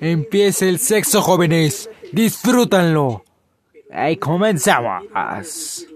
Empieza el sexo jóvenes, disfrútenlo. ¡Ahí comenzamos!